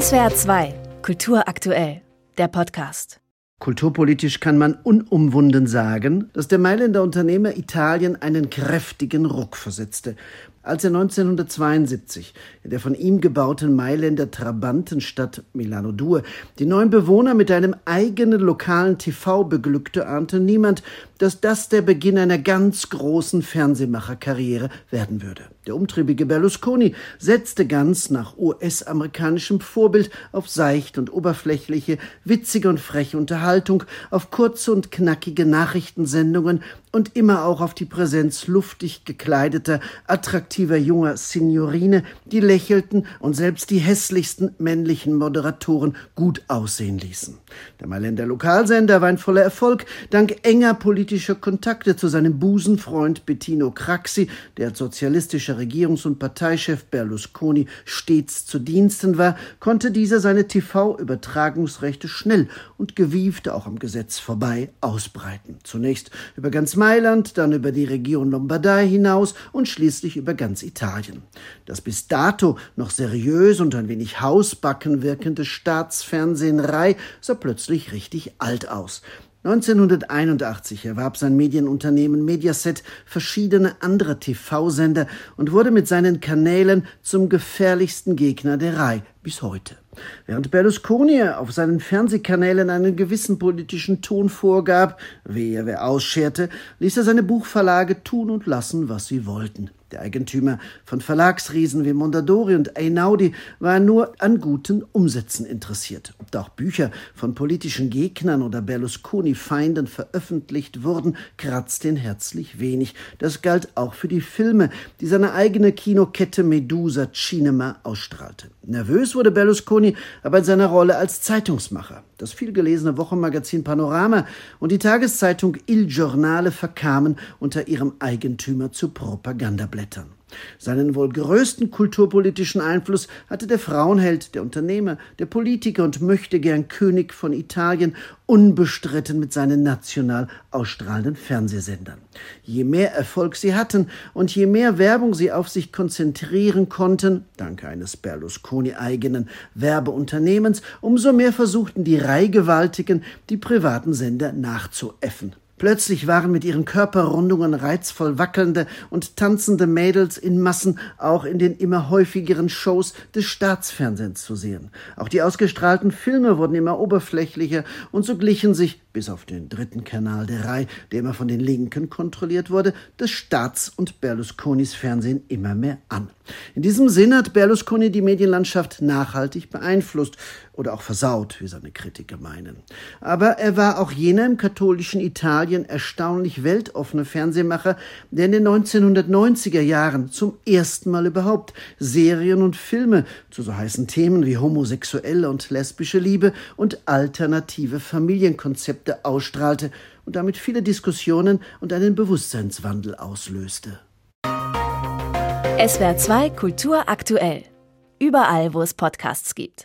SWR 2, Kultur aktuell, der Podcast. Kulturpolitisch kann man unumwunden sagen, dass der Mailänder Unternehmer Italien einen kräftigen Ruck versetzte als er 1972 in der von ihm gebauten Mailänder Trabantenstadt Milano Due die neuen Bewohner mit einem eigenen lokalen TV beglückte, ahnte niemand, dass das der Beginn einer ganz großen Fernsehmacherkarriere werden würde. Der umtriebige Berlusconi setzte ganz nach US-amerikanischem Vorbild auf seicht und oberflächliche, witzige und freche Unterhaltung, auf kurze und knackige Nachrichtensendungen und immer auch auf die Präsenz luftig gekleideter, attraktiver junger Signorine, die lächelten und selbst die hässlichsten männlichen Moderatoren gut aussehen ließen. Der Mailänder Lokalsender war ein voller Erfolg, dank enger politischer Kontakte zu seinem Busenfreund Bettino Craxi, der als sozialistischer Regierungs- und Parteichef Berlusconi stets zu Diensten war, konnte dieser seine TV-Übertragungsrechte schnell und gewieft auch am Gesetz vorbei ausbreiten. Zunächst über ganz Mailand, dann über die Region Lombardei hinaus und schließlich über ganz Italien. Das bis dato noch seriös und ein wenig hausbacken wirkende Staatsfernsehen Rai sah plötzlich richtig alt aus. 1981 erwarb sein Medienunternehmen Mediaset verschiedene andere TV-Sender und wurde mit seinen Kanälen zum gefährlichsten Gegner der Rai bis heute. Während Berlusconi auf seinen Fernsehkanälen einen gewissen politischen Ton vorgab, wehe wer ausscherte, ließ er seine Buchverlage tun und lassen, was sie wollten. Der Eigentümer von Verlagsriesen wie Mondadori und Einaudi war nur an guten Umsätzen interessiert. Ob da auch Bücher von politischen Gegnern oder Berlusconi-Feinden veröffentlicht wurden, kratzt ihn herzlich wenig. Das galt auch für die Filme, die seine eigene Kinokette Medusa Cinema ausstrahlte. Nervös wurde Berlusconi aber in seiner Rolle als Zeitungsmacher. Das vielgelesene Wochenmagazin Panorama und die Tageszeitung Il Giornale verkamen unter ihrem Eigentümer zu Propagandablättern. Seinen wohl größten kulturpolitischen Einfluss hatte der Frauenheld, der Unternehmer, der Politiker und möchte gern König von Italien unbestritten mit seinen national ausstrahlenden Fernsehsendern. Je mehr Erfolg sie hatten und je mehr Werbung sie auf sich konzentrieren konnten, dank eines Berlusconi eigenen Werbeunternehmens, umso mehr versuchten die Reihgewaltigen, die privaten Sender nachzuäffen. Plötzlich waren mit ihren Körperrundungen reizvoll wackelnde und tanzende Mädels in Massen auch in den immer häufigeren Shows des Staatsfernsehens zu sehen. Auch die ausgestrahlten Filme wurden immer oberflächlicher und so glichen sich bis auf den dritten Kanal der Reihe, der immer von den Linken kontrolliert wurde, des Staats- und Berlusconis Fernsehen immer mehr an. In diesem Sinn hat Berlusconi die Medienlandschaft nachhaltig beeinflusst oder auch versaut, wie seine Kritiker meinen. Aber er war auch jener im katholischen Italien erstaunlich weltoffene Fernsehmacher, der in den 1990er Jahren zum ersten Mal überhaupt Serien und Filme zu so heißen Themen wie homosexuelle und lesbische Liebe und alternative Familienkonzepte Konzepte ausstrahlte und damit viele Diskussionen und einen Bewusstseinswandel auslöste. SWR 2 Kultur aktuell. Überall, wo es Podcasts gibt.